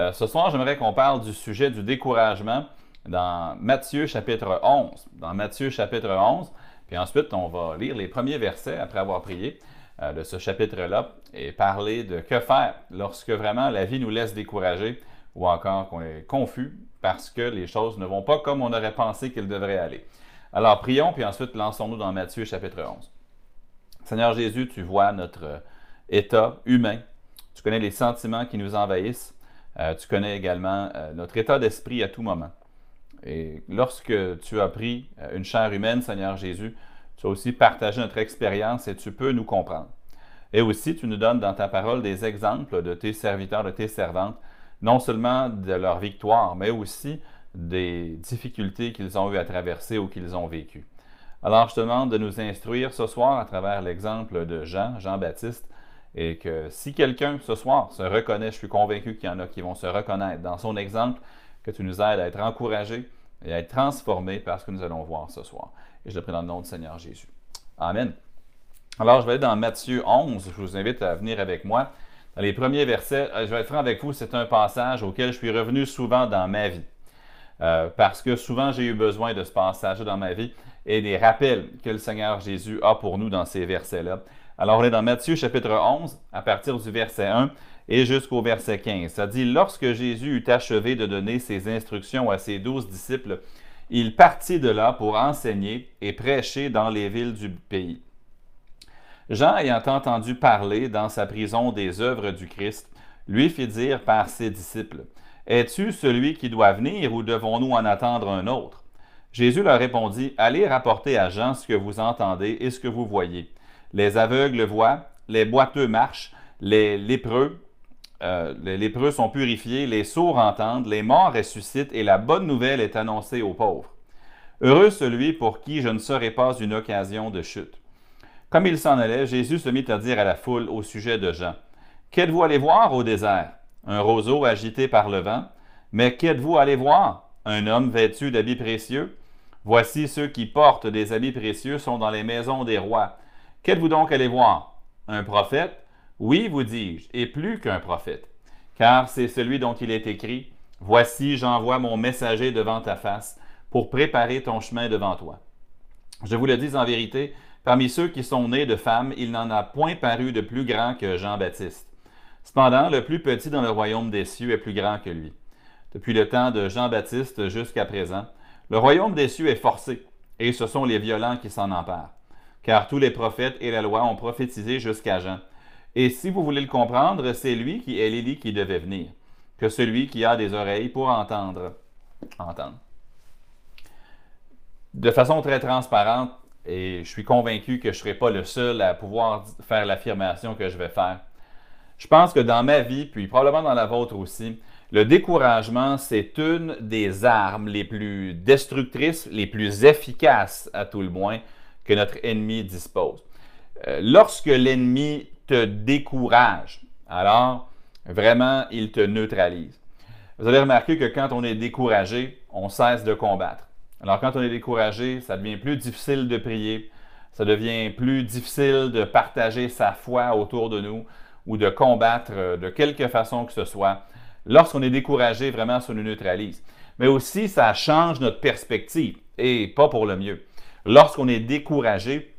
Euh, ce soir, j'aimerais qu'on parle du sujet du découragement dans Matthieu chapitre 11. Dans Matthieu chapitre 11, puis ensuite, on va lire les premiers versets après avoir prié euh, de ce chapitre-là et parler de que faire lorsque vraiment la vie nous laisse décourager ou encore qu'on est confus parce que les choses ne vont pas comme on aurait pensé qu'elles devraient aller. Alors prions, puis ensuite lançons-nous dans Matthieu chapitre 11. Seigneur Jésus, tu vois notre état humain, tu connais les sentiments qui nous envahissent. Euh, tu connais également euh, notre état d'esprit à tout moment. Et lorsque tu as pris euh, une chair humaine, Seigneur Jésus, tu as aussi partagé notre expérience et tu peux nous comprendre. Et aussi, tu nous donnes dans ta parole des exemples de tes serviteurs, de tes servantes, non seulement de leur victoire, mais aussi des difficultés qu'ils ont eu à traverser ou qu'ils ont vécues. Alors, je te demande de nous instruire ce soir à travers l'exemple de Jean, Jean-Baptiste, et que si quelqu'un ce soir se reconnaît, je suis convaincu qu'il y en a qui vont se reconnaître dans son exemple, que tu nous aides à être encouragés et à être transformés par ce que nous allons voir ce soir. Et je le prie dans le nom du Seigneur Jésus. Amen. Alors, je vais aller dans Matthieu 11. Je vous invite à venir avec moi. Dans les premiers versets, euh, je vais être franc avec vous, c'est un passage auquel je suis revenu souvent dans ma vie. Euh, parce que souvent j'ai eu besoin de ce passage dans ma vie et des rappels que le Seigneur Jésus a pour nous dans ces versets-là. Alors, on est dans Matthieu chapitre 11, à partir du verset 1 et jusqu'au verset 15. Ça dit, lorsque Jésus eut achevé de donner ses instructions à ses douze disciples, il partit de là pour enseigner et prêcher dans les villes du pays. Jean, ayant entendu parler dans sa prison des œuvres du Christ, lui fit dire par ses disciples, Es-tu celui qui doit venir ou devons-nous en attendre un autre Jésus leur répondit, Allez rapporter à Jean ce que vous entendez et ce que vous voyez les aveugles voient, les boiteux marchent, les lépreux, euh, les lépreux sont purifiés, les sourds entendent, les morts ressuscitent et la bonne nouvelle est annoncée aux pauvres. Heureux celui pour qui je ne serai pas une occasion de chute. Comme il s'en allait, Jésus se mit à dire à la foule au sujet de Jean Qu'êtes-vous allé voir au désert? Un roseau agité par le vent. Mais qu'êtes-vous allé voir? Un homme vêtu d'habits précieux Voici ceux qui portent des habits précieux sont dans les maisons des rois. Qu'êtes-vous donc allé voir? Un prophète? Oui, vous dis-je, et plus qu'un prophète. Car c'est celui dont il est écrit Voici, j'envoie mon messager devant ta face pour préparer ton chemin devant toi. Je vous le dis en vérité, parmi ceux qui sont nés de femmes, il n'en a point paru de plus grand que Jean-Baptiste. Cependant, le plus petit dans le royaume des cieux est plus grand que lui. Depuis le temps de Jean-Baptiste jusqu'à présent, le royaume des cieux est forcé, et ce sont les violents qui s'en emparent car tous les prophètes et la loi ont prophétisé jusqu'à Jean. Et si vous voulez le comprendre, c'est lui qui est l'Élie qui devait venir, que celui qui a des oreilles pour entendre, entendre. De façon très transparente, et je suis convaincu que je ne serai pas le seul à pouvoir faire l'affirmation que je vais faire. Je pense que dans ma vie, puis probablement dans la vôtre aussi, le découragement, c'est une des armes les plus destructrices, les plus efficaces à tout le moins, que notre ennemi dispose. Euh, lorsque l'ennemi te décourage, alors vraiment, il te neutralise. Vous allez remarquer que quand on est découragé, on cesse de combattre. Alors quand on est découragé, ça devient plus difficile de prier, ça devient plus difficile de partager sa foi autour de nous ou de combattre euh, de quelque façon que ce soit. Lorsqu'on est découragé, vraiment, ça nous neutralise. Mais aussi, ça change notre perspective et pas pour le mieux. Lorsqu'on est découragé,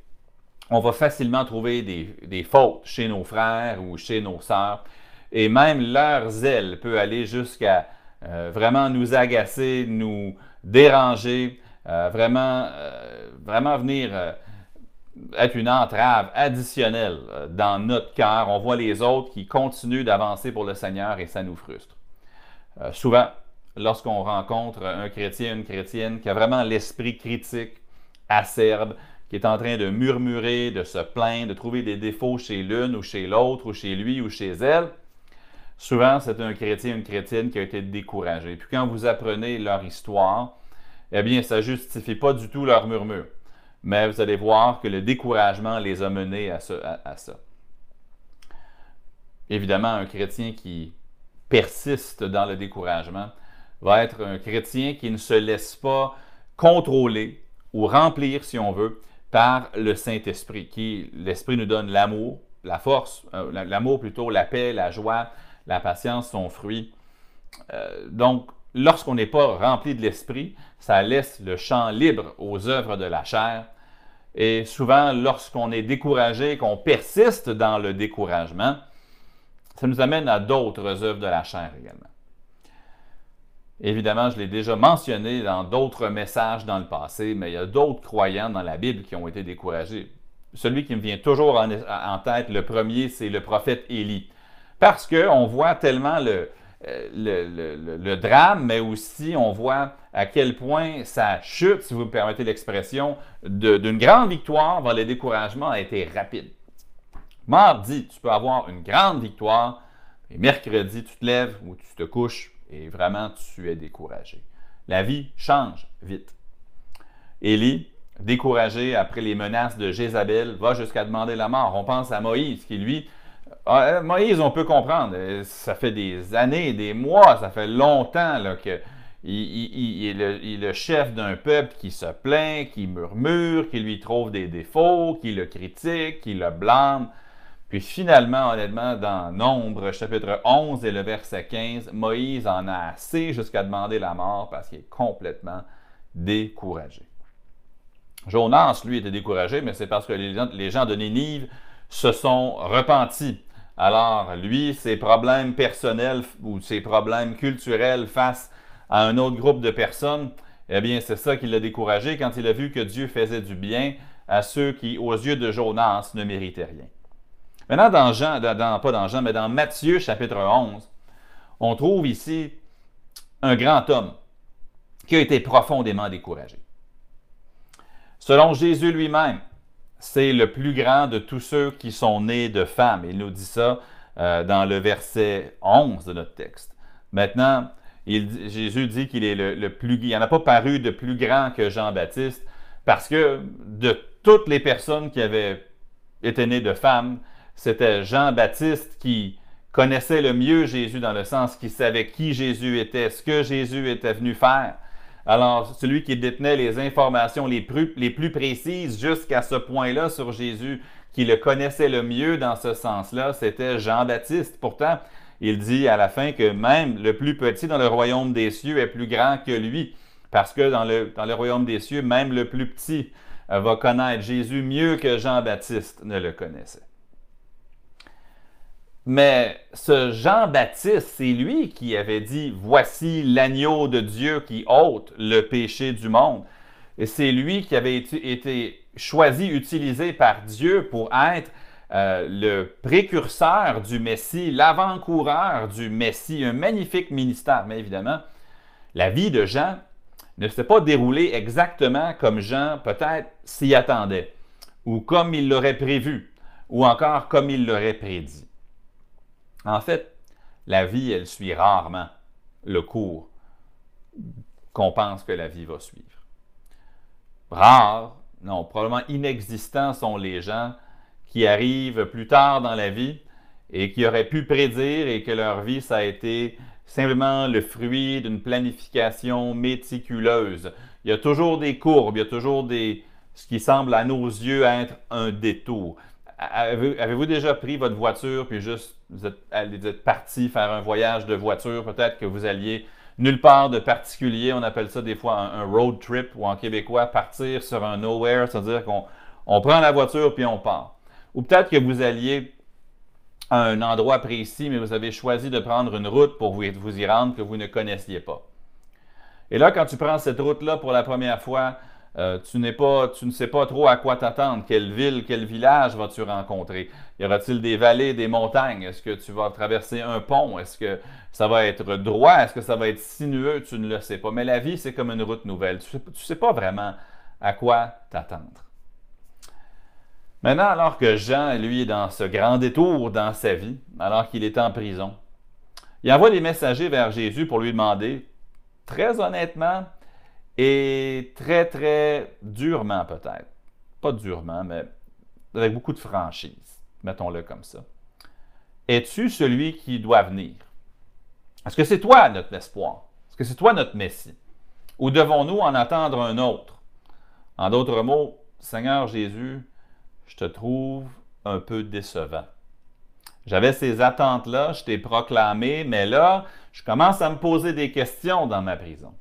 on va facilement trouver des, fautes chez nos frères ou chez nos sœurs. Et même leur zèle peut aller jusqu'à euh, vraiment nous agacer, nous déranger, euh, vraiment, euh, vraiment venir être une entrave additionnelle dans notre cœur. On voit les autres qui continuent d'avancer pour le Seigneur et ça nous frustre. souvent, lorsqu'on rencontre un chrétien, une chrétienne qui a vraiment l'esprit critique, acerbe, qui est en train de murmurer, de se plaindre, de trouver des défauts chez l'une ou chez l'autre, ou chez lui ou chez elle, souvent c'est un chrétien, une chrétienne qui a été découragé. Puis quand vous apprenez leur histoire, eh bien, ça ne justifie pas du tout leur murmure. Mais vous allez voir que le découragement les a menés à ça. Évidemment, un chrétien qui persiste dans le découragement va être un chrétien qui ne se laisse pas contrôler ou remplir, si on veut, par le Saint-Esprit, qui, l'Esprit nous donne l'amour, la force, euh, l'amour plutôt, la paix, la joie, la patience, son fruit. Euh, donc, lorsqu'on n'est pas rempli de l'Esprit, ça laisse le champ libre aux œuvres de la chair. Et souvent, lorsqu'on est découragé, qu'on persiste dans le découragement, ça nous amène à d'autres œuvres de la chair également. Évidemment, je l'ai déjà mentionné dans d'autres messages dans le passé, mais il y a d'autres croyants dans la Bible qui ont été découragés. Celui qui me vient toujours en, tête, le premier, c'est le prophète Élie. Parce qu'on voit tellement le, euh, le, drame, mais aussi on voit à quel point sa chute, si vous me permettez l'expression, d'une grande victoire vers le découragement a été rapide. Mardi, tu peux avoir une grande victoire, et mercredi, tu te lèves ou tu te couches, et vraiment tu es découragé. La vie change vite. Élie, découragé après les menaces de Jézabel, va jusqu'à demander la mort. On pense à Moïse qui, lui, ah, euh, Moïse, on peut comprendre, euh, ça fait des années, des mois, ça fait longtemps qu'il il, est le chef d'un peuple qui se plaint, qui murmure, qui lui trouve des défauts, qui le critique, qui le blâme. Puis finalement, honnêtement, dans Nombre, chapitre 11 et le verset 15, Moïse en a assez jusqu'à demander la mort parce qu'il est complètement découragé. Jonas, lui, était découragé, mais c'est parce que les gens, de Nénive se sont repentis. Alors, lui, ses problèmes personnels ou ses problèmes culturels face à un autre groupe de personnes, eh bien, c'est ça qui l'a découragé quand il a vu que Dieu faisait du bien à ceux qui, aux yeux de Jonas, ne méritaient rien. Maintenant, dans Jean, pas dans Jean, mais dans Matthieu chapitre 11, on trouve ici un grand homme qui a été profondément découragé. Selon Jésus lui-même, c'est le plus grand de tous ceux qui sont nés de femmes. Il nous dit ça euh, dans le verset 11 de notre texte. Maintenant, Jésus dit qu'il est le, plus... Il n'y en a pas paru de plus grand que Jean-Baptiste parce que de toutes les personnes qui avaient été nées de femmes, c'était Jean-Baptiste qui connaissait le mieux Jésus dans le sens qu'il savait qui Jésus était, ce que Jésus était venu faire. Alors, celui qui détenait les informations les plus, précises jusqu'à ce point-là sur Jésus, qui le connaissait le mieux dans ce sens-là, c'était Jean-Baptiste. Pourtant, il dit à la fin que même le plus petit dans le royaume des cieux est plus grand que lui, parce que dans le, dans le royaume des cieux, même le plus petit va connaître Jésus mieux que Jean-Baptiste ne le connaissait. Mais ce Jean-Baptiste, c'est lui qui avait dit, voici l'agneau de Dieu qui ôte le péché du monde. Et c'est lui qui avait été choisi, utilisé par Dieu pour être euh, le précurseur du Messie, l'avant-coureur du Messie, un magnifique ministère. Mais évidemment, la vie de Jean ne s'est pas déroulée exactement comme Jean peut-être s'y attendait, ou comme il l'aurait prévu, ou encore comme il l'aurait prédit. En fait, la vie, elle suit rarement le cours qu'on pense que la vie va suivre. Rares, non, probablement inexistants sont les gens qui arrivent plus tard dans la vie et qui auraient pu prédire et que leur vie, ça a été simplement le fruit d'une planification méticuleuse. Il y a toujours des courbes, il y a toujours des, ce qui semble à nos yeux être un détour. Avez-vous déjà pris votre voiture puis juste vous êtes, parti faire un voyage de voiture? Peut-être que vous alliez nulle part de particulier. On appelle ça des fois un, road trip ou en québécois partir sur un nowhere, c'est-à-dire qu'on on prend la voiture puis on part. Ou peut-être que vous alliez à un endroit précis, mais vous avez choisi de prendre une route pour vous, vous y rendre que vous ne connaissiez pas. Et là, quand tu prends cette route-là pour la première fois, euh, tu, tu ne sais pas trop à quoi t'attendre. Quelle ville, quel village vas-tu rencontrer? Y aura-t-il des vallées, des montagnes? Est-ce que tu vas traverser un pont? Est-ce que ça va être droit? Est-ce que ça va être sinueux? Tu ne le sais pas. Mais la vie, c'est comme une route nouvelle. Tu ne sais, pas vraiment à quoi t'attendre. Maintenant, alors que Jean, lui, est dans ce grand détour dans sa vie, alors qu'il est en prison, Il envoie des messagers vers Jésus pour lui demander, très honnêtement et très, très durement peut-être, pas durement, mais avec beaucoup de franchise, mettons-le comme ça. Es-tu celui qui doit venir? Est-ce que c'est toi notre espoir? Est-ce que c'est toi notre Messie? Ou devons-nous en attendre un autre? En d'autres mots, Seigneur Jésus, je te trouve un peu décevant. J'avais ces attentes-là, je t'ai proclamé, mais là, je commence à me poser des questions dans ma prison.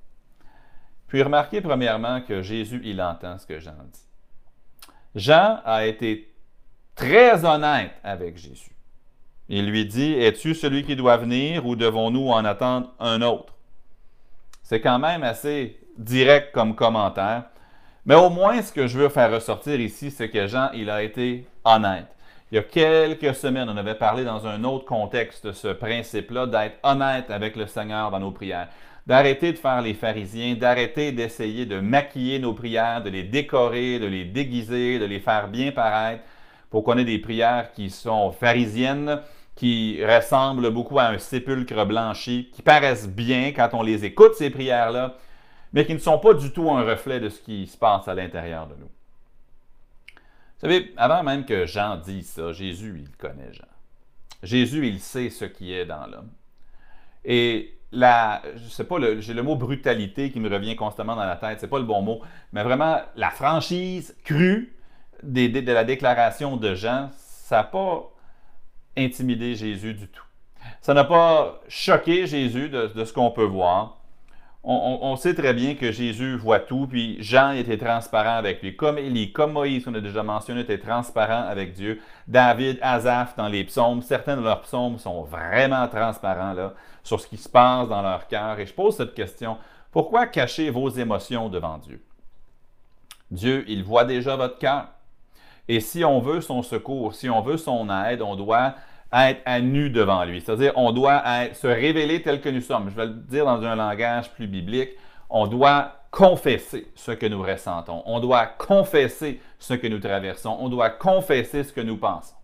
Puis remarquez premièrement que Jésus, il entend ce que Jean dit. Jean a été très honnête avec Jésus. Il lui dit, Es-tu celui qui doit venir ou devons-nous en attendre un autre? C'est quand même assez direct comme commentaire, mais au moins ce que je veux faire ressortir ici, c'est que Jean, il a été honnête. Il y a quelques semaines, on avait parlé dans un autre contexte de ce principe-là d'être honnête avec le Seigneur dans nos prières, d'arrêter de faire les pharisiens, d'arrêter d'essayer de maquiller nos prières, de les décorer, de les déguiser, de les faire bien paraître pour qu'on ait des prières qui sont pharisiennes, qui ressemblent beaucoup à un sépulcre blanchi, qui paraissent bien quand on les écoute, ces prières-là, mais qui ne sont pas du tout un reflet de ce qui se passe à l'intérieur de nous. Vous savez, avant même que Jean dise ça, Jésus, il connaît Jean. Jésus, il sait ce qui est dans l'homme. Et sais pas, j'ai le mot brutalité qui me revient constamment dans la tête, c'est pas le bon mot, mais vraiment la franchise crue de la déclaration de Jean, ça n'a pas intimidé Jésus du tout. Ça n'a pas choqué Jésus de ce qu'on peut voir on, sait très bien que Jésus voit tout, puis Jean était transparent avec lui. Comme Élie, comme Moïse, on a déjà mentionné, était transparent avec Dieu. David, Azaph dans les psaumes, certains de leurs psaumes sont vraiment transparents sur ce qui se passe dans leur cœur. Et je pose cette question, pourquoi cacher vos émotions devant Dieu? Dieu, il voit déjà votre cœur. Et si on veut son secours, si on veut son aide, on doit être à nu devant lui. C'est-à-dire, on doit se révéler tel que nous sommes. Je vais le dire dans un langage plus biblique. On doit confesser ce que nous ressentons. On doit confesser ce que nous traversons. On doit confesser ce que nous pensons.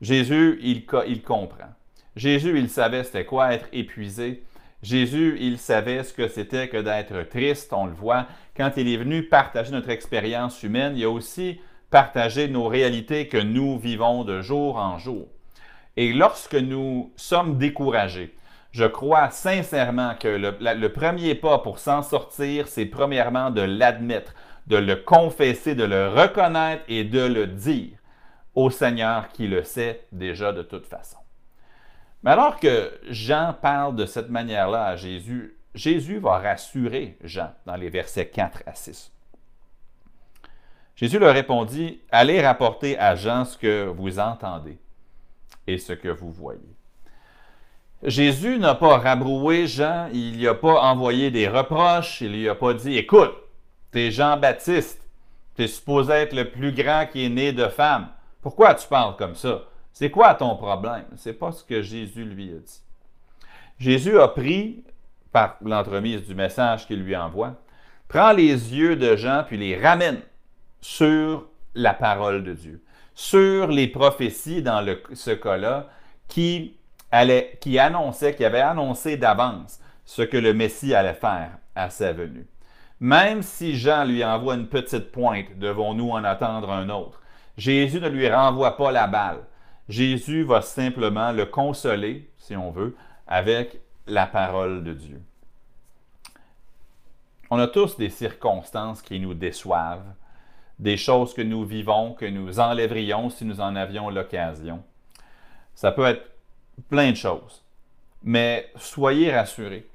Jésus, il, comprend. Jésus, il savait c'était quoi être épuisé. Jésus, il savait ce que c'était que d'être triste, on le voit. Quand il est venu partager notre expérience humaine, il y a aussi partager nos réalités que nous vivons de jour en jour. Et lorsque nous sommes découragés, je crois sincèrement que le, premier pas pour s'en sortir, c'est premièrement de l'admettre, de le confesser, de le reconnaître et de le dire au Seigneur qui le sait déjà de toute façon. Mais alors que Jean parle de cette manière-là à Jésus, Jésus va rassurer Jean dans les versets 4 à 6. Jésus leur répondit, Allez rapporter à Jean ce que vous entendez et ce que vous voyez. Jésus n'a pas rabroué Jean, il n'y a pas envoyé des reproches, il lui a pas dit, Écoute, t'es Jean-Baptiste, t'es supposé être le plus grand qui est né de femme. Pourquoi tu parles comme ça? C'est quoi ton problème? C'est pas ce que Jésus lui a dit. Jésus a pris, par l'entremise du message qu'il lui envoie, prend les yeux de Jean puis les ramène sur la parole de Dieu, sur les prophéties dans ce cas-là qui, qui annonçaient, qui avaient annoncé d'avance ce que le Messie allait faire à sa venue. Même si Jean lui envoie une petite pointe, devons-nous en attendre un autre? Jésus ne lui renvoie pas la balle. Jésus va simplement le consoler, si on veut, avec la parole de Dieu. On a tous des circonstances qui nous déçoivent, des choses que nous vivons, que nous enlèverions si nous en avions l'occasion. Ça peut être plein de choses. Mais soyez rassurés.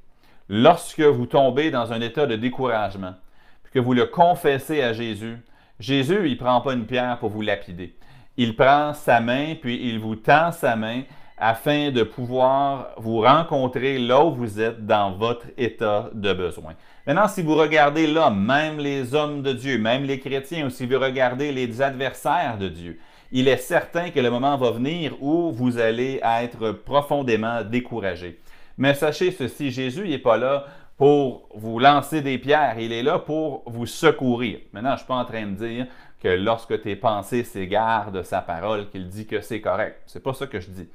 Lorsque vous tombez dans un état de découragement, puis que vous le confessez à Jésus, Jésus, il ne prend pas une pierre pour vous lapider. Il prend sa main, puis il vous tend sa main afin de pouvoir vous rencontrer là où vous êtes dans votre état de besoin. Maintenant, si vous regardez l'homme, même les hommes de Dieu, même les chrétiens, ou si vous regardez les adversaires de Dieu, il est certain que le moment va venir où vous allez être profondément découragé. Mais sachez ceci, Jésus n'est pas là pour vous lancer des pierres, il est là pour vous secourir. Maintenant, je ne suis pas en train de dire que lorsque tes pensées s'égarent de sa parole, qu'il dit que c'est correct. C'est pas ça que je dis.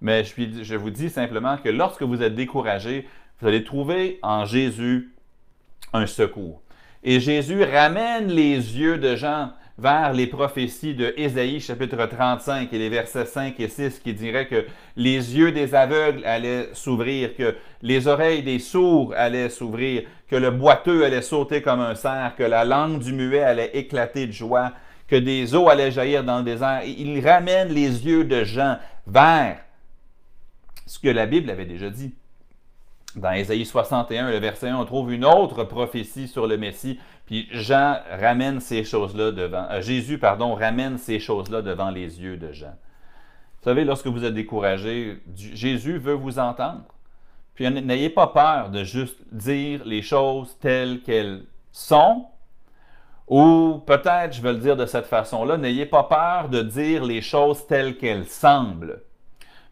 Mais je, vous dis simplement que lorsque vous êtes découragé, vous allez trouver en Jésus un secours. Et Jésus ramène les yeux de Jean vers les prophéties de Ésaïe chapitre 35 et les versets 5 et 6 qui diraient que les yeux des aveugles allaient s'ouvrir, que les oreilles des sourds allaient s'ouvrir, que le boiteux allait sauter comme un cerf, que la langue du muet allait éclater de joie, que des eaux allaient jaillir dans le désert. Il ramène les yeux de Jean vers ce que la Bible avait déjà dit. Dans Ésaïe 61, le verset 1, on trouve une autre prophétie sur le Messie, puis Jean ramène ces choses-là devant, euh, Jésus, pardon, ramène ces choses-là devant les yeux de Jean. Vous savez, lorsque vous êtes découragé, Jésus veut vous entendre. Puis n'ayez pas peur de juste dire les choses telles qu'elles sont, ou peut-être, je vais le dire de cette façon-là, n'ayez pas peur de dire les choses telles qu'elles semblent.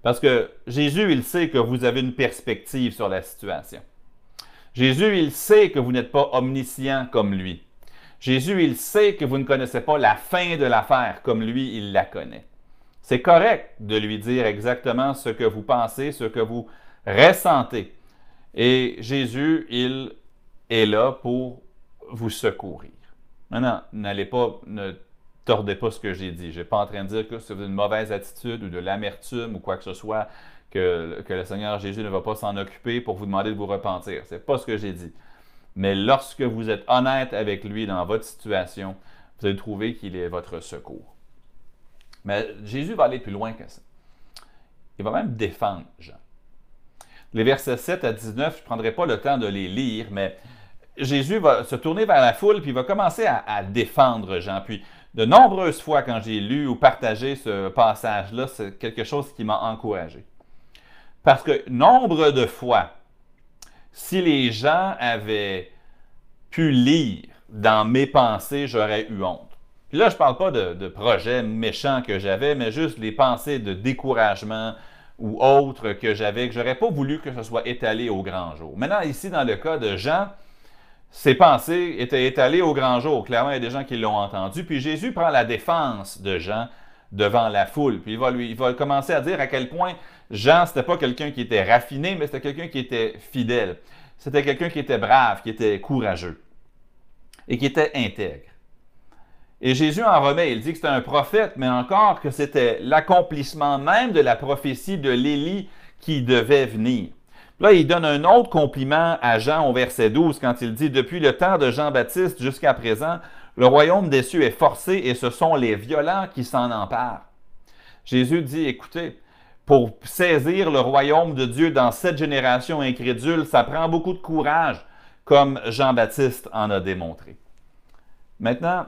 Parce que Jésus, il sait que vous avez une perspective sur la situation. Jésus, il sait que vous n'êtes pas omniscient comme lui. Jésus, il sait que vous ne connaissez pas la fin de l'affaire comme lui, il la connaît. C'est correct de lui dire exactement ce que vous pensez, ce que vous ressentez. Et Jésus, il est là pour vous secourir. Maintenant, n'allez pas, tordez pas ce que j'ai dit. Je n'ai pas en train de dire que c'est une mauvaise attitude ou de l'amertume ou quoi que ce soit, que, que le Seigneur Jésus ne va pas s'en occuper pour vous demander de vous repentir. Ce n'est pas ce que j'ai dit. Mais lorsque vous êtes honnête avec lui dans votre situation, vous allez trouver qu'il est votre secours. Mais Jésus va aller plus loin que ça. Il va même défendre Jean. Les versets 7 à 19, je ne prendrai pas le temps de les lire, mais Jésus va se tourner vers la foule, puis il va commencer à, à défendre Jean. Puis de nombreuses fois quand j'ai lu ou partagé ce passage-là, c'est quelque chose qui m'a encouragé. Parce que nombre de fois, si les gens avaient pu lire dans mes pensées, j'aurais eu honte. Puis là, je ne parle pas de, projets méchants que j'avais, mais juste les pensées de découragement ou autres que j'avais, que j'aurais pas voulu que ce soit étalé au grand jour. Maintenant, ici, dans le cas de Jean, ses pensées étaient étalées au grand jour. Clairement, il y a des gens qui l'ont entendu. Puis Jésus prend la défense de Jean devant la foule. Puis il va, commencer à dire à quel point Jean, c'était pas quelqu'un qui était raffiné, mais c'était quelqu'un qui était fidèle. C'était quelqu'un qui était brave, qui était courageux et qui était intègre. Et Jésus en remet, il dit que c'était un prophète, mais encore que c'était l'accomplissement même de la prophétie de l'Élie qui devait venir. Là, il donne un autre compliment à Jean au verset 12 quand il dit Depuis le temps de Jean-Baptiste jusqu'à présent, le royaume des cieux est forcé et ce sont les violents qui s'en emparent. Jésus dit Écoutez, pour saisir le royaume de Dieu dans cette génération incrédule, ça prend beaucoup de courage, comme Jean-Baptiste en a démontré. Maintenant,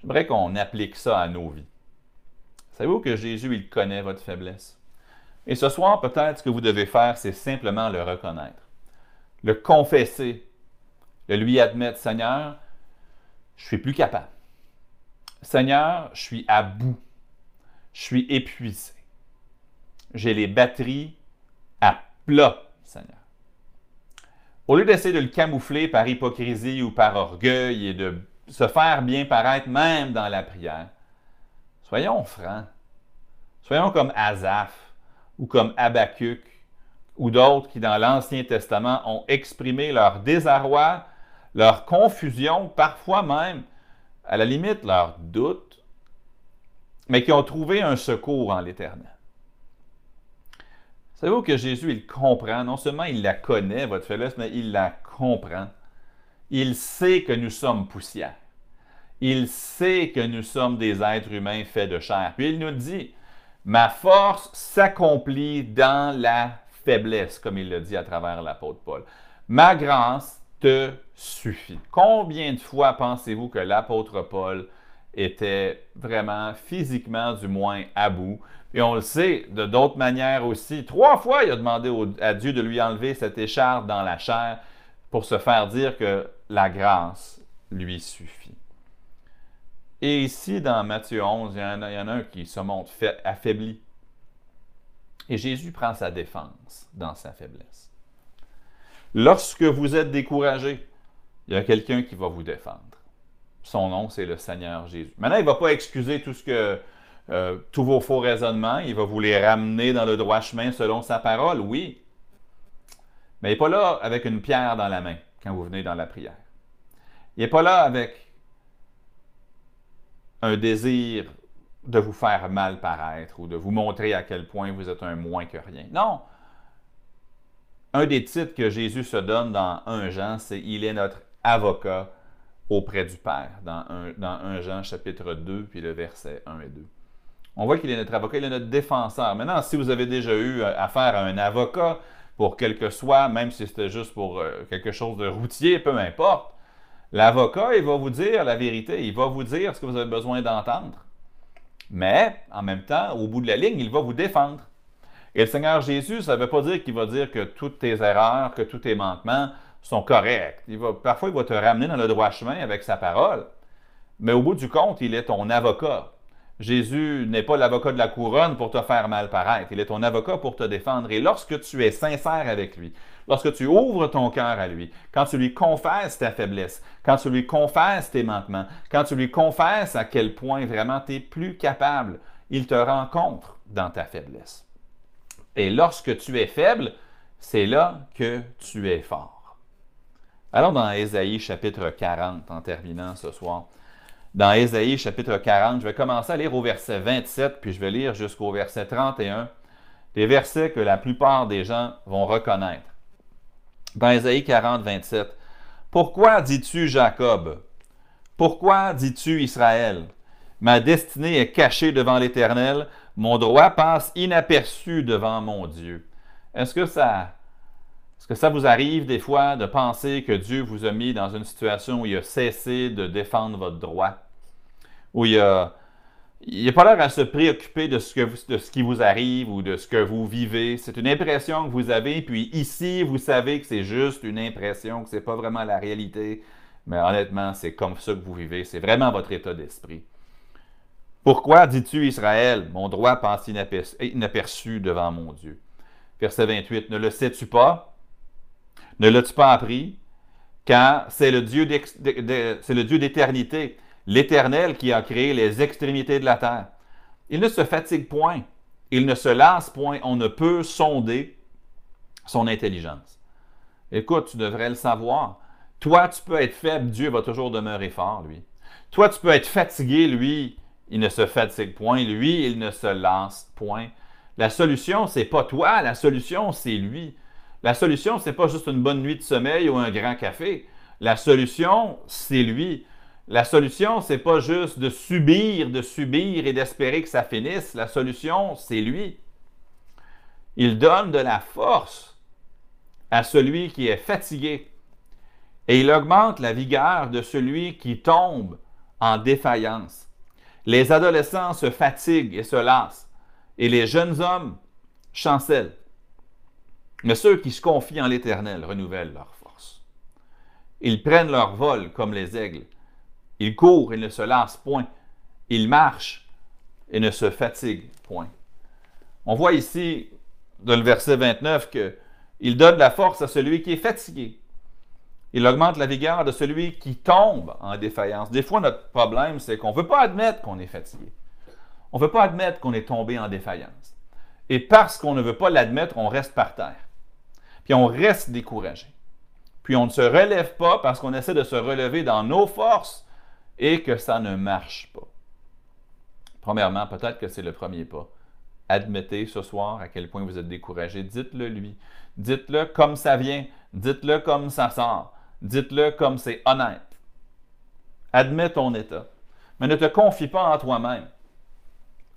j'aimerais qu'on applique ça à nos vies. Savez-vous que Jésus, il connaît votre faiblesse? Et ce soir, peut-être ce que vous devez faire, c'est simplement le reconnaître, le confesser, le lui admettre, Seigneur, je suis plus capable. Seigneur, je suis à bout. Je suis épuisé. J'ai les batteries à plat, Seigneur. Au lieu d'essayer de le camoufler par hypocrisie ou par orgueil et de se faire bien paraître même dans la prière, soyons francs. Soyons comme Azaph ou comme Habacuc ou d'autres qui, dans l'Ancien Testament, ont exprimé leur désarroi, leur confusion, parfois même, à la limite, leur doute, mais qui ont trouvé un secours en l'Éternel. Savez-vous que Jésus, il comprend, non seulement il la connaît, votre faiblesse, mais il la comprend. Il sait que nous sommes poussière. Il sait que nous sommes des êtres humains faits de chair. Puis il nous dit, Ma force s'accomplit dans la faiblesse, comme il le dit à travers l'apôtre Paul. Ma grâce te suffit. Combien de fois pensez-vous que l'apôtre Paul était vraiment physiquement du moins à bout? Et on le sait de d'autres manières aussi. Trois fois, il a demandé à Dieu de lui enlever cette écharpe dans la chair pour se faire dire que la grâce lui suffit. Et ici, dans Matthieu 11, il y en a, un qui se montre affaibli. Et Jésus prend sa défense dans sa faiblesse. Lorsque vous êtes découragé, il y a quelqu'un qui va vous défendre. Son nom, c'est le Seigneur Jésus. Maintenant, il ne va pas excuser tout ce que euh, tous vos faux raisonnements, il va vous les ramener dans le droit chemin selon sa parole, oui. Mais il n'est pas là avec une pierre dans la main quand vous venez dans la prière. Il n'est pas là avec un désir de vous faire mal paraître ou de vous montrer à quel point vous êtes un moins que rien. Non. Un des titres que Jésus se donne dans 1 Jean, c'est Il est notre avocat auprès du Père, dans 1, dans Jean chapitre 2, puis le verset 1 et 2. On voit qu'il est notre avocat, il est notre défenseur. Maintenant, si vous avez déjà eu euh, affaire à un avocat, pour quel que soit, même si c'était juste pour euh, quelque chose de routier, peu importe, l'avocat, il va vous dire la vérité, il va vous dire ce que vous avez besoin d'entendre. Mais, en même temps, au bout de la ligne, il va vous défendre. Et le Seigneur Jésus, ça ne veut pas dire qu'il va dire que toutes tes erreurs, que tous tes manquements sont corrects. Parfois, il va te ramener dans le droit chemin avec sa parole. Mais au bout du compte, il est ton avocat. Jésus n'est pas l'avocat de la couronne pour te faire mal paraître. Il est ton avocat pour te défendre. Et lorsque tu es sincère avec lui, lorsque tu ouvres ton cœur à lui, quand tu lui confesses ta faiblesse, quand tu lui confesses tes manquements, quand tu lui confesses à quel point vraiment tu es plus capable, il te rencontre dans ta faiblesse. Et lorsque tu es faible, c'est là que tu es fort. Allons dans Ésaïe chapitre 40 en terminant ce soir dans Ésaïe chapitre 40. Je vais commencer à lire au verset 27, puis je vais lire jusqu'au verset 31, des versets que la plupart des gens vont reconnaître. Dans Ésaïe 40, 27, Pourquoi dis-tu Jacob? Pourquoi dis-tu Israël? Ma destinée est cachée devant l'Éternel, mon droit passe inaperçu devant mon Dieu. Est-ce que ça est-ce que ça vous arrive des fois de penser que Dieu vous a mis dans une situation où il a cessé de défendre votre droit? Où il a, il a pas l'air à se préoccuper de ce, qui vous arrive ou de ce que vous vivez. C'est une impression que vous avez, puis ici, vous savez que c'est juste une impression, que ce n'est pas vraiment la réalité. Mais honnêtement, c'est comme ça que vous vivez. C'est vraiment votre état d'esprit. Pourquoi dis-tu Israël, mon droit passe inaperçu devant mon Dieu? Verset 28, ne le sais-tu pas? Ne l'as-tu pas appris? Car c'est le Dieu d'éternité l'Éternel qui a créé les extrémités de la terre. Il ne se fatigue point, il ne se lasse point, on ne peut sonder son intelligence. Écoute, tu devrais le savoir. Toi, tu peux être faible, Dieu va toujours demeurer fort, lui. Toi, tu peux être fatigué, lui, il ne se fatigue point, lui, il ne se lasse point. La solution, c'est pas toi, la solution, c'est lui. La solution, c'est pas juste une bonne nuit de sommeil ou un grand café. La solution, c'est lui. La solution, c'est pas juste de subir, de subir et d'espérer que ça finisse. La solution, c'est lui. Il donne de la force à celui qui est fatigué et il augmente la vigueur de celui qui tombe en défaillance. Les adolescents se fatiguent et se lassent et les jeunes hommes chancellent. Mais ceux qui se confient en l'Éternel renouvellent leur force. Ils prennent leur vol comme les aigles. Il court et ne se lasse point. Il marche et ne se fatigue point. On voit ici, dans le verset 29, qu'il donne la force à celui qui est fatigué. Il augmente la vigueur de celui qui tombe en défaillance. Des fois, notre problème, c'est qu'on ne veut pas admettre qu'on est fatigué. On ne veut pas admettre qu'on est tombé en défaillance. Et parce qu'on ne veut pas l'admettre, on reste par terre. Puis on reste découragé. Puis on ne se relève pas parce qu'on essaie de se relever dans nos forces et que ça ne marche pas. Premièrement, peut-être que c'est le premier pas. Admettez ce soir à quel point vous êtes découragé. Dites-le lui. Dites-le comme ça vient. Dites-le comme ça sort. Dites-le comme c'est honnête. Admets ton état. Mais ne te confie pas en toi-même.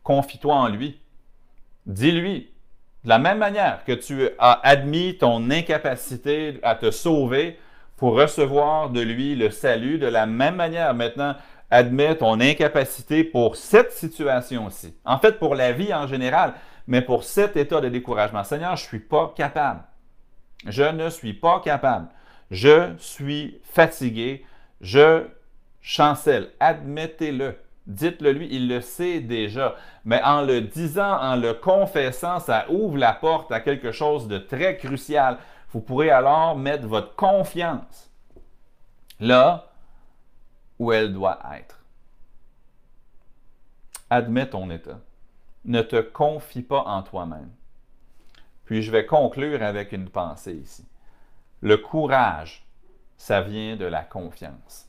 Confie-toi en lui. Dis-lui. De la même manière que tu as admis ton incapacité à te sauver, pour recevoir de lui le salut. De la même manière, maintenant, admets ton incapacité pour cette situation-ci. En fait, pour la vie en général, mais pour cet état de découragement. Seigneur, je ne suis pas capable. Je ne suis pas capable. Je suis fatigué. Je chancelle. Admettez-le. Dites-le lui, il le sait déjà. Mais en le disant, en le confessant, ça ouvre la porte à quelque chose de très crucial vous pourrez alors mettre votre confiance là où elle doit être. admets ton état. Ne te confie pas en toi-même. Puis je vais conclure avec une pensée ici. Le courage, ça vient de la confiance.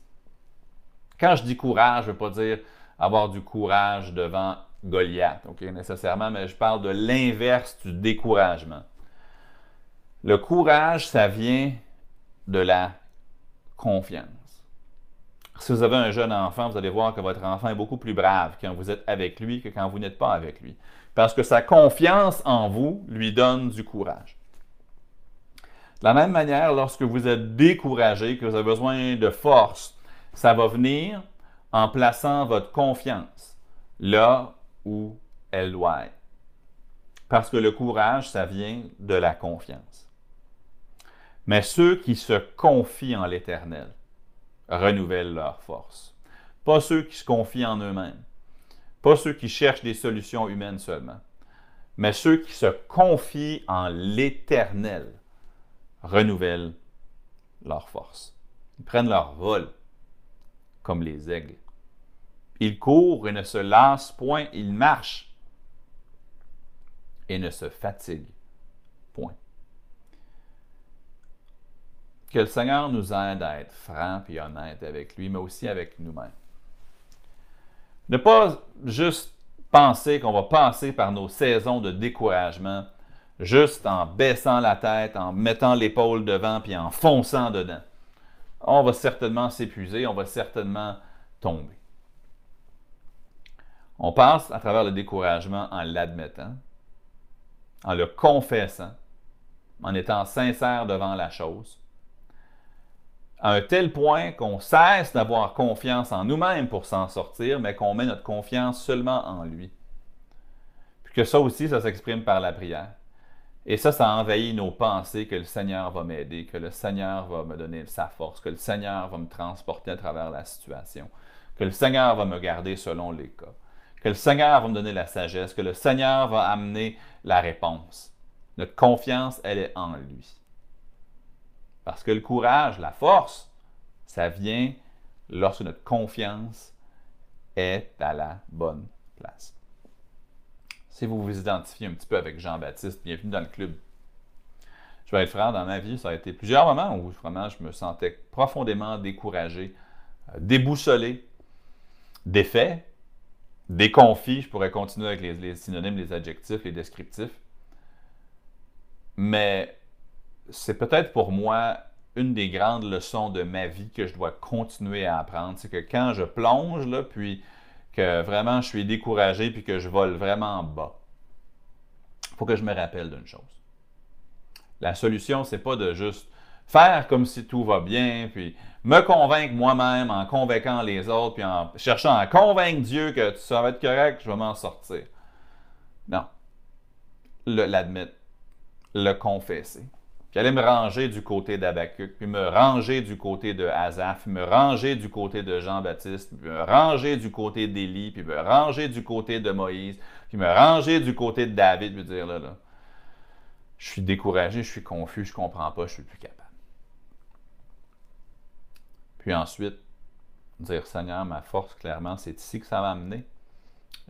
Quand je dis courage, je ne veux pas dire avoir du courage devant Goliath, nécessairement, mais je parle de l'inverse du découragement. Le courage, ça vient de la confiance. Si vous avez un jeune enfant, vous allez voir que votre enfant est beaucoup plus brave quand vous êtes avec lui que quand vous n'êtes pas avec lui. Parce que sa confiance en vous lui donne du courage. De la même manière, lorsque vous êtes découragé, que vous avez besoin de force, ça va venir en plaçant votre confiance là où elle doit être. Parce que le courage, ça vient de la confiance. Mais ceux qui se confient en l'Éternel renouvellent leur force. Pas ceux qui se confient en eux-mêmes. Pas ceux qui cherchent des solutions humaines seulement. Mais ceux qui se confient en l'Éternel renouvellent leur force. Ils prennent leur vol comme les aigles. Ils courent et ne se lassent point, ils marchent et ne se fatiguent point. Que le Seigneur nous aide à être francs et honnêtes avec lui, mais aussi avec nous-mêmes. Ne pas juste penser qu'on va passer par nos saisons de découragement juste en baissant la tête, en mettant l'épaule devant puis en fonçant dedans. On va certainement s'épuiser, on va certainement tomber. On passe à travers le découragement en l'admettant, en le confessant, en étant sincère devant la chose, à un tel point qu'on cesse d'avoir confiance en nous-mêmes pour s'en sortir, mais qu'on met notre confiance seulement en lui. Puis que ça aussi, ça s'exprime par la prière. Et ça, ça envahit nos pensées que le Seigneur va m'aider, que le Seigneur va me donner sa force, que le Seigneur va me transporter à travers la situation, que le Seigneur va me garder selon les cas, que le Seigneur va me donner la sagesse, que le Seigneur va amener la réponse. Notre confiance, elle est en lui. Parce que le courage, la force, ça vient lorsque notre confiance est à la bonne place. Si vous vous identifiez un petit peu avec Jean-Baptiste, bienvenue dans le club. Je vais être franc, dans ma vie, ça a été plusieurs moments où vraiment je me sentais profondément découragé, euh, déboussolé, défait, déconfit. Je pourrais continuer avec les, synonymes, les adjectifs, les descriptifs. Mais c'est peut-être pour moi une des grandes leçons de ma vie que je dois continuer à apprendre. C'est que quand je plonge, là, puis que vraiment je suis découragé puis que je vole vraiment bas. Il faut que je me rappelle d'une chose. La solution, c'est pas de juste faire comme si tout va bien, puis me convaincre moi-même en convainquant les autres, puis en cherchant à convaincre Dieu que ça va être correct, je vais m'en sortir. Non. L'admettre, le confesser puis aller me ranger du côté d'Abacuc, puis me ranger du côté de Azaph, me ranger du côté de Jean-Baptiste, puis me ranger du côté d'Élie, puis me ranger du côté de Moïse, puis me ranger du côté de David, puis dire là, là, je suis découragé, je suis confus, je ne comprends pas, je suis plus capable. Puis ensuite, dire Seigneur, ma force, clairement, c'est ici que ça va amener.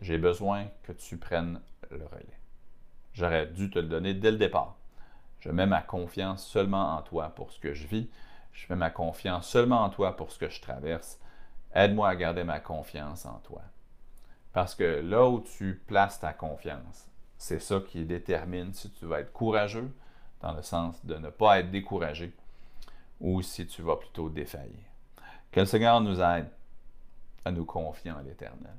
J'ai besoin que tu prennes le relais. J'aurais dû te le donner dès le départ. Je mets ma confiance seulement en toi pour ce que je vis. Je mets ma confiance seulement en toi pour ce que je traverse. Aide-moi à garder ma confiance en toi. Parce que là où tu places ta confiance, c'est ça qui détermine si tu vas être courageux, dans le sens de ne pas être découragé, ou si tu vas plutôt défaillir. Que le Seigneur nous aide à nous confier en l'Éternel.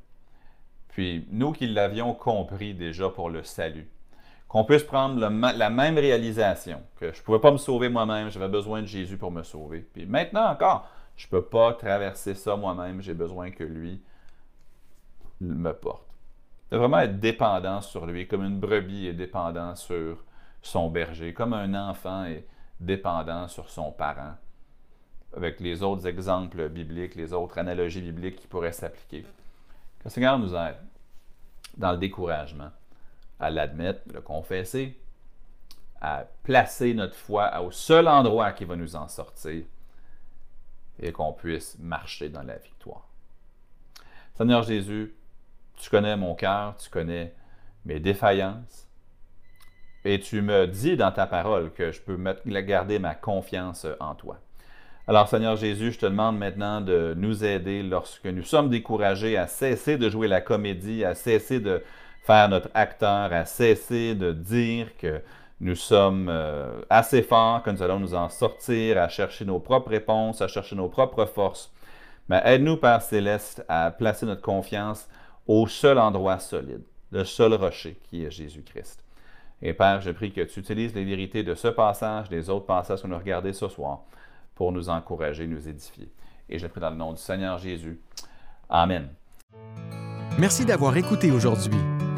Puis, nous qui l'avions compris déjà pour le salut, qu'on puisse prendre la même réalisation, que je ne pouvais pas me sauver moi-même, j'avais besoin de Jésus pour me sauver. Puis maintenant encore, je ne peux pas traverser ça moi-même, j'ai besoin que lui me porte. De vraiment être dépendant sur lui, comme une brebis est dépendant sur son berger, comme un enfant est dépendant sur son parent, avec les autres exemples bibliques, les autres analogies bibliques qui pourraient s'appliquer. Que le Seigneur nous aide dans le découragement à l'admettre, le confesser, à placer notre foi au seul endroit qui va nous en sortir et qu'on puisse marcher dans la victoire. Seigneur Jésus, Tu connais mon cœur, tu connais mes défaillances. Et tu me dis dans ta parole que je peux garder ma confiance en toi. Alors Seigneur Jésus, je te demande maintenant de nous aider lorsque nous sommes découragés à cesser de jouer la comédie, à cesser de faire notre acteur, à cesser de dire que nous sommes euh, assez forts, que nous allons nous en sortir, à chercher nos propres réponses, à chercher nos propres forces. Mais aide-nous, Père céleste, à placer notre confiance au seul endroit solide, le seul rocher qui est Jésus-Christ. Et Père, je prie que tu utilises les vérités de ce passage, des autres passages qu'on a regardés ce soir, pour nous encourager, nous édifier. Et je prie dans le nom du Seigneur Jésus. Amen. Merci d'avoir écouté aujourd'hui.